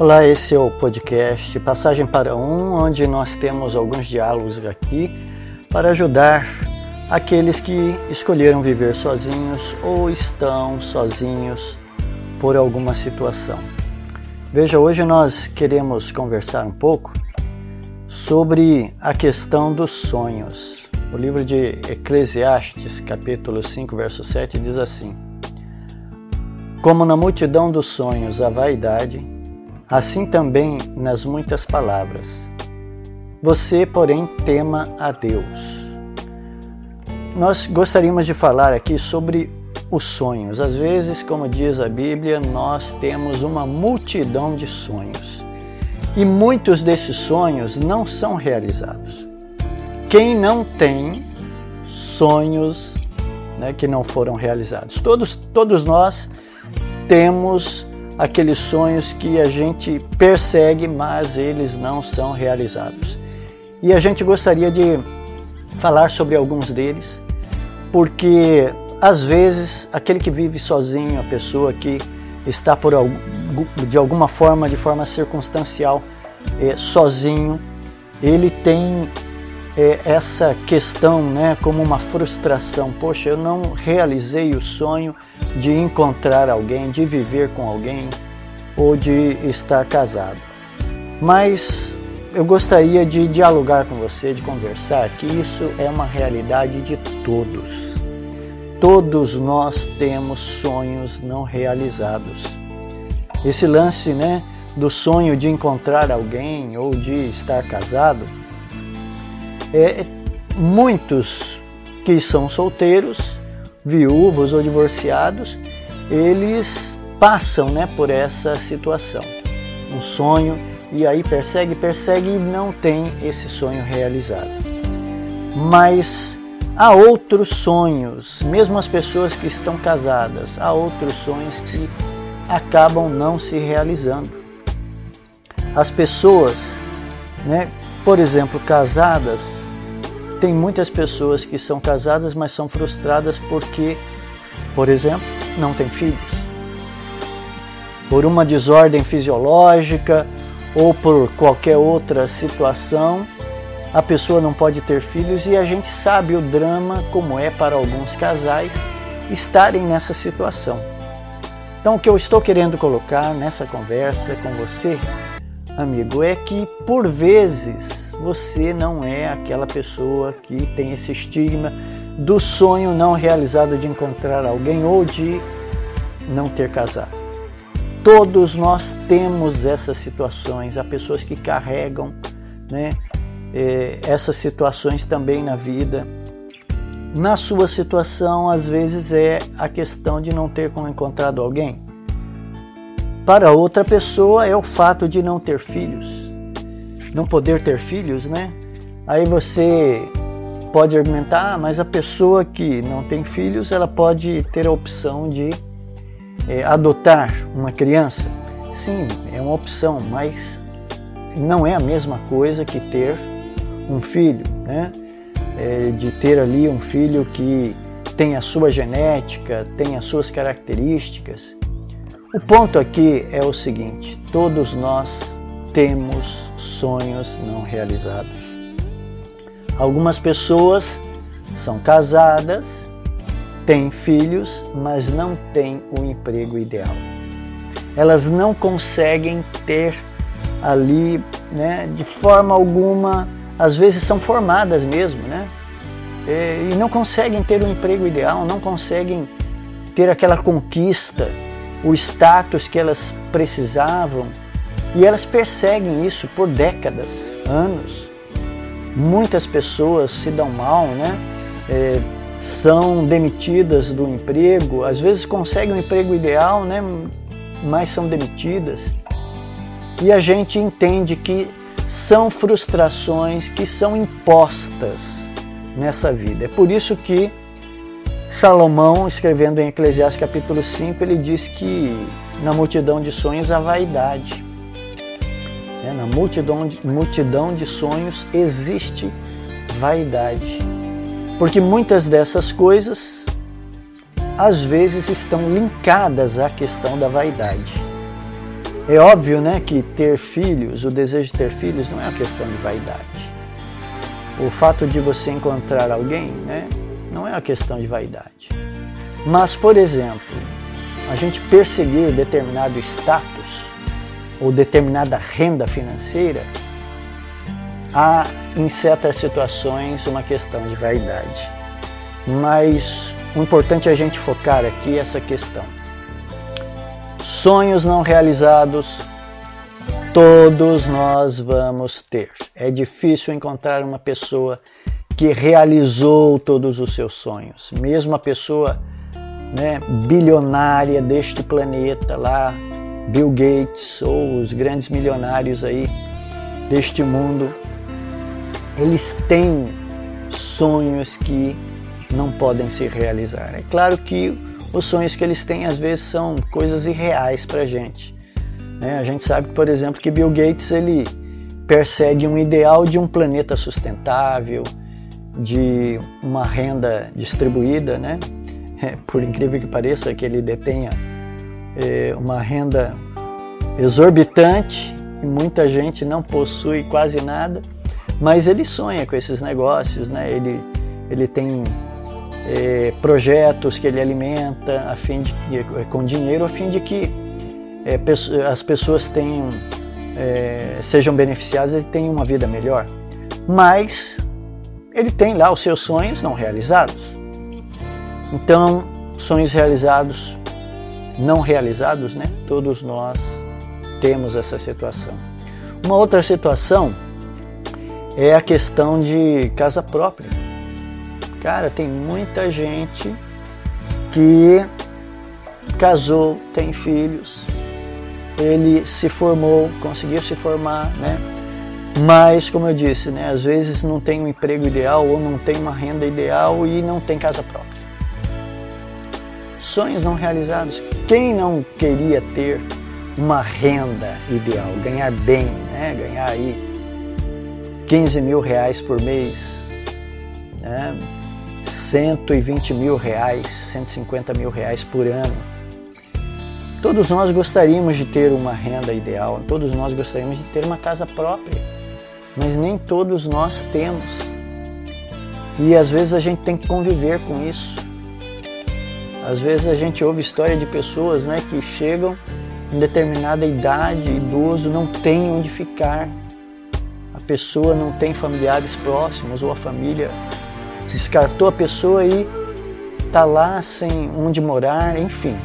Olá, esse é o podcast Passagem para Um, onde nós temos alguns diálogos aqui para ajudar aqueles que escolheram viver sozinhos ou estão sozinhos por alguma situação. Veja, hoje nós queremos conversar um pouco sobre a questão dos sonhos. O livro de Eclesiastes, capítulo 5, verso 7, diz assim: Como na multidão dos sonhos a vaidade, assim também nas muitas palavras. Você, porém, tema a Deus. Nós gostaríamos de falar aqui sobre os sonhos. Às vezes, como diz a Bíblia, nós temos uma multidão de sonhos. E muitos desses sonhos não são realizados. Quem não tem sonhos né, que não foram realizados? Todos, todos nós temos aqueles sonhos que a gente persegue, mas eles não são realizados. E a gente gostaria de falar sobre alguns deles, porque às vezes aquele que vive sozinho, a pessoa que está por de alguma forma, de forma circunstancial, é, sozinho, ele tem é, essa questão né, como uma frustração. Poxa, eu não realizei o sonho de encontrar alguém, de viver com alguém ou de estar casado. Mas eu gostaria de dialogar com você, de conversar, que isso é uma realidade de todos. Todos nós temos sonhos não realizados. Esse lance, né, do sonho de encontrar alguém ou de estar casado, é muitos que são solteiros viúvos ou divorciados, eles passam né, por essa situação. Um sonho, e aí persegue, persegue e não tem esse sonho realizado. Mas há outros sonhos, mesmo as pessoas que estão casadas, há outros sonhos que acabam não se realizando. As pessoas, né, por exemplo, casadas, tem muitas pessoas que são casadas, mas são frustradas porque, por exemplo, não têm filhos. Por uma desordem fisiológica ou por qualquer outra situação, a pessoa não pode ter filhos e a gente sabe o drama como é para alguns casais estarem nessa situação. Então, o que eu estou querendo colocar nessa conversa com você amigo, é que por vezes você não é aquela pessoa que tem esse estigma do sonho não realizado de encontrar alguém ou de não ter casado. Todos nós temos essas situações, há pessoas que carregam né, eh, essas situações também na vida. Na sua situação, às vezes é a questão de não ter encontrado alguém para outra pessoa é o fato de não ter filhos, não poder ter filhos, né? Aí você pode argumentar, ah, mas a pessoa que não tem filhos, ela pode ter a opção de é, adotar uma criança. Sim, é uma opção, mas não é a mesma coisa que ter um filho, né? É, de ter ali um filho que tem a sua genética, tem as suas características o ponto aqui é o seguinte: todos nós temos sonhos não realizados. Algumas pessoas são casadas, têm filhos, mas não têm o emprego ideal. Elas não conseguem ter ali, né, de forma alguma, às vezes são formadas mesmo, né? E não conseguem ter o emprego ideal, não conseguem ter aquela conquista o status que elas precisavam e elas perseguem isso por décadas, anos. Muitas pessoas se dão mal, né? É, são demitidas do emprego, às vezes conseguem um emprego ideal, né? Mas são demitidas. E a gente entende que são frustrações que são impostas nessa vida. É por isso que Salomão, escrevendo em Eclesiastes capítulo 5, ele diz que na multidão de sonhos há vaidade. É, na multidão de, multidão de sonhos existe vaidade. Porque muitas dessas coisas, às vezes, estão linkadas à questão da vaidade. É óbvio né, que ter filhos, o desejo de ter filhos não é uma questão de vaidade. O fato de você encontrar alguém né, não é uma questão de vaidade. Mas, por exemplo, a gente perseguir determinado status ou determinada renda financeira, há em certas situações uma questão de vaidade. Mas o importante é a gente focar aqui essa questão. Sonhos não realizados, todos nós vamos ter. É difícil encontrar uma pessoa que realizou todos os seus sonhos, mesmo a pessoa né, bilionária deste planeta lá, Bill Gates ou os grandes milionários aí deste mundo, eles têm sonhos que não podem se realizar. É claro que os sonhos que eles têm às vezes são coisas irreais para a gente. Né? A gente sabe, por exemplo, que Bill Gates ele persegue um ideal de um planeta sustentável, de uma renda distribuída, né? É, por incrível que pareça, que ele detenha é, uma renda exorbitante e muita gente não possui quase nada, mas ele sonha com esses negócios, né? Ele, ele tem é, projetos que ele alimenta a fim de, é, com dinheiro a fim de que é, as pessoas tenham, é, sejam beneficiadas e tenham uma vida melhor. Mas ele tem lá os seus sonhos não realizados. Então, sonhos realizados, não realizados, né? Todos nós temos essa situação. Uma outra situação é a questão de casa própria. Cara, tem muita gente que casou, tem filhos, ele se formou, conseguiu se formar, né? Mas, como eu disse, né, às vezes não tem um emprego ideal ou não tem uma renda ideal e não tem casa própria. Sonhos não realizados. Quem não queria ter uma renda ideal, ganhar bem, né, ganhar aí 15 mil reais por mês, né, 120 mil reais, 150 mil reais por ano. Todos nós gostaríamos de ter uma renda ideal, todos nós gostaríamos de ter uma casa própria mas nem todos nós temos. E às vezes a gente tem que conviver com isso. Às vezes a gente ouve história de pessoas né, que chegam em determinada idade, idoso, não tem onde ficar. A pessoa não tem familiares próximos ou a família descartou a pessoa e está lá sem onde morar, enfim.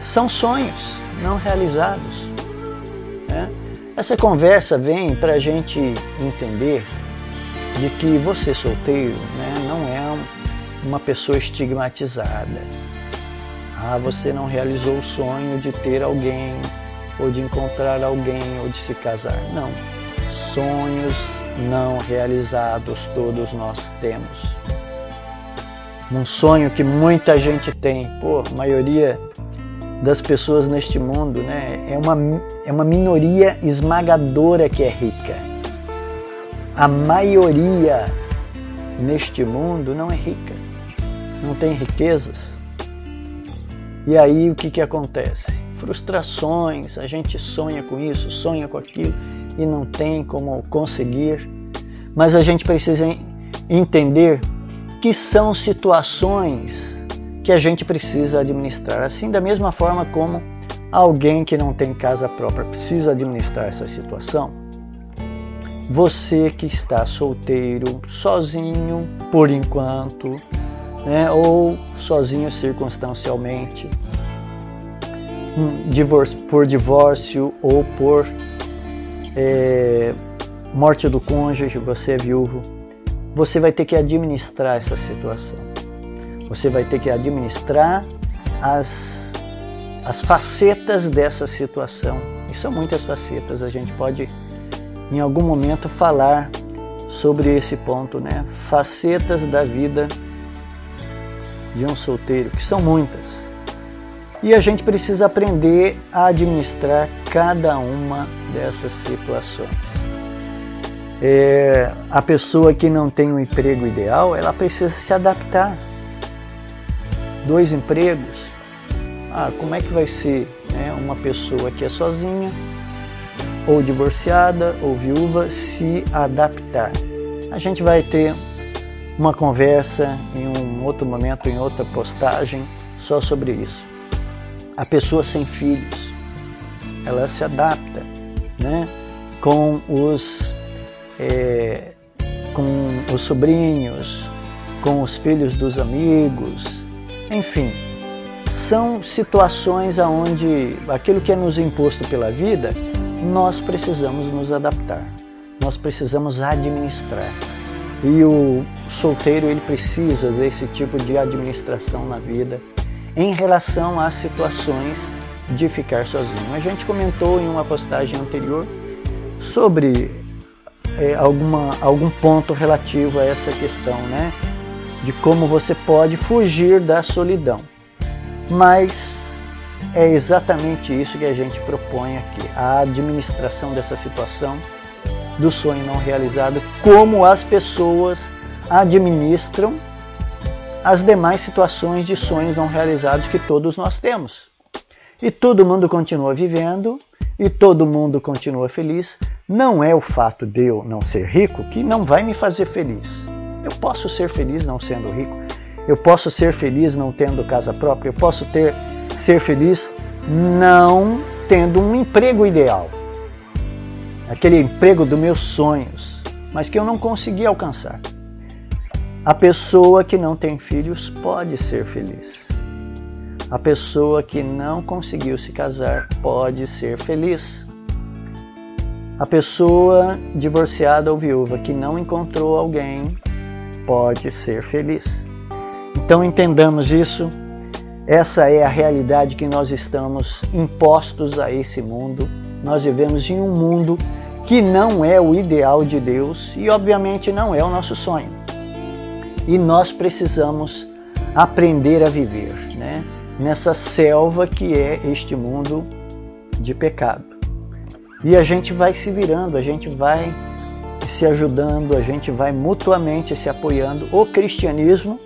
São sonhos não realizados. Essa conversa vem para a gente entender de que você solteiro né, não é uma pessoa estigmatizada. Ah, você não realizou o sonho de ter alguém, ou de encontrar alguém, ou de se casar. Não. Sonhos não realizados todos nós temos. Um sonho que muita gente tem, pô, a maioria das pessoas neste mundo, né? É uma, é uma minoria esmagadora que é rica. A maioria neste mundo não é rica, não tem riquezas. E aí o que, que acontece? Frustrações, a gente sonha com isso, sonha com aquilo e não tem como conseguir. Mas a gente precisa entender que são situações que a gente precisa administrar. Assim, da mesma forma como alguém que não tem casa própria precisa administrar essa situação, você que está solteiro, sozinho por enquanto, né, ou sozinho circunstancialmente, por divórcio ou por é, morte do cônjuge, você é viúvo, você vai ter que administrar essa situação. Você vai ter que administrar as, as facetas dessa situação. E são muitas facetas, a gente pode em algum momento falar sobre esse ponto, né? Facetas da vida de um solteiro, que são muitas. E a gente precisa aprender a administrar cada uma dessas situações. É, a pessoa que não tem um emprego ideal, ela precisa se adaptar dois empregos, ah, como é que vai ser né, uma pessoa que é sozinha, ou divorciada, ou viúva, se adaptar. A gente vai ter uma conversa em um outro momento, em outra postagem, só sobre isso. A pessoa sem filhos, ela se adapta, né? Com os é, com os sobrinhos, com os filhos dos amigos, enfim, são situações aonde aquilo que é nos imposto pela vida, nós precisamos nos adaptar, nós precisamos administrar. E o solteiro ele precisa desse tipo de administração na vida em relação às situações de ficar sozinho. A gente comentou em uma postagem anterior sobre é, alguma, algum ponto relativo a essa questão, né? De como você pode fugir da solidão. Mas é exatamente isso que a gente propõe aqui: a administração dessa situação do sonho não realizado, como as pessoas administram as demais situações de sonhos não realizados que todos nós temos. E todo mundo continua vivendo e todo mundo continua feliz. Não é o fato de eu não ser rico que não vai me fazer feliz. Eu posso ser feliz não sendo rico. Eu posso ser feliz não tendo casa própria. Eu posso ter ser feliz não tendo um emprego ideal. Aquele emprego dos meus sonhos, mas que eu não consegui alcançar. A pessoa que não tem filhos pode ser feliz. A pessoa que não conseguiu se casar pode ser feliz. A pessoa divorciada ou viúva que não encontrou alguém pode ser feliz. Então entendamos isso. Essa é a realidade que nós estamos impostos a esse mundo. Nós vivemos em um mundo que não é o ideal de Deus e, obviamente, não é o nosso sonho. E nós precisamos aprender a viver, né? nessa selva que é este mundo de pecado. E a gente vai se virando, a gente vai se ajudando, a gente vai mutuamente se apoiando. O cristianismo,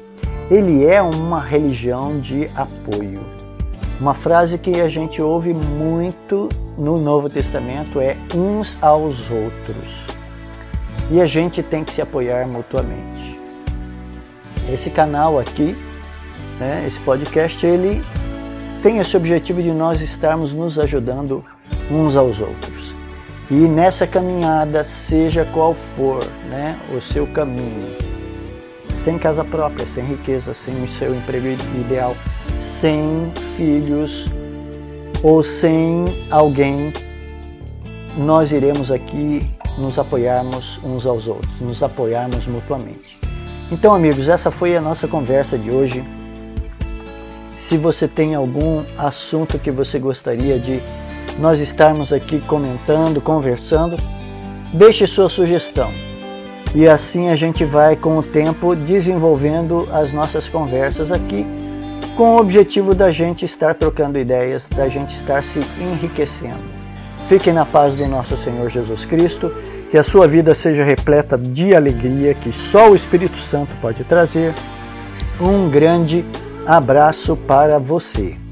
ele é uma religião de apoio. Uma frase que a gente ouve muito no Novo Testamento é uns aos outros. E a gente tem que se apoiar mutuamente. Esse canal aqui né? Esse podcast ele tem esse objetivo de nós estarmos nos ajudando uns aos outros. E nessa caminhada, seja qual for né, o seu caminho, sem casa própria, sem riqueza, sem o seu emprego ideal, sem filhos ou sem alguém, nós iremos aqui nos apoiarmos uns aos outros, nos apoiarmos mutuamente. Então, amigos, essa foi a nossa conversa de hoje. Se você tem algum assunto que você gostaria de nós estarmos aqui comentando, conversando, deixe sua sugestão. E assim a gente vai com o tempo desenvolvendo as nossas conversas aqui, com o objetivo da gente estar trocando ideias, da gente estar se enriquecendo. Fiquem na paz do nosso Senhor Jesus Cristo, que a sua vida seja repleta de alegria que só o Espírito Santo pode trazer. Um grande abraço para você.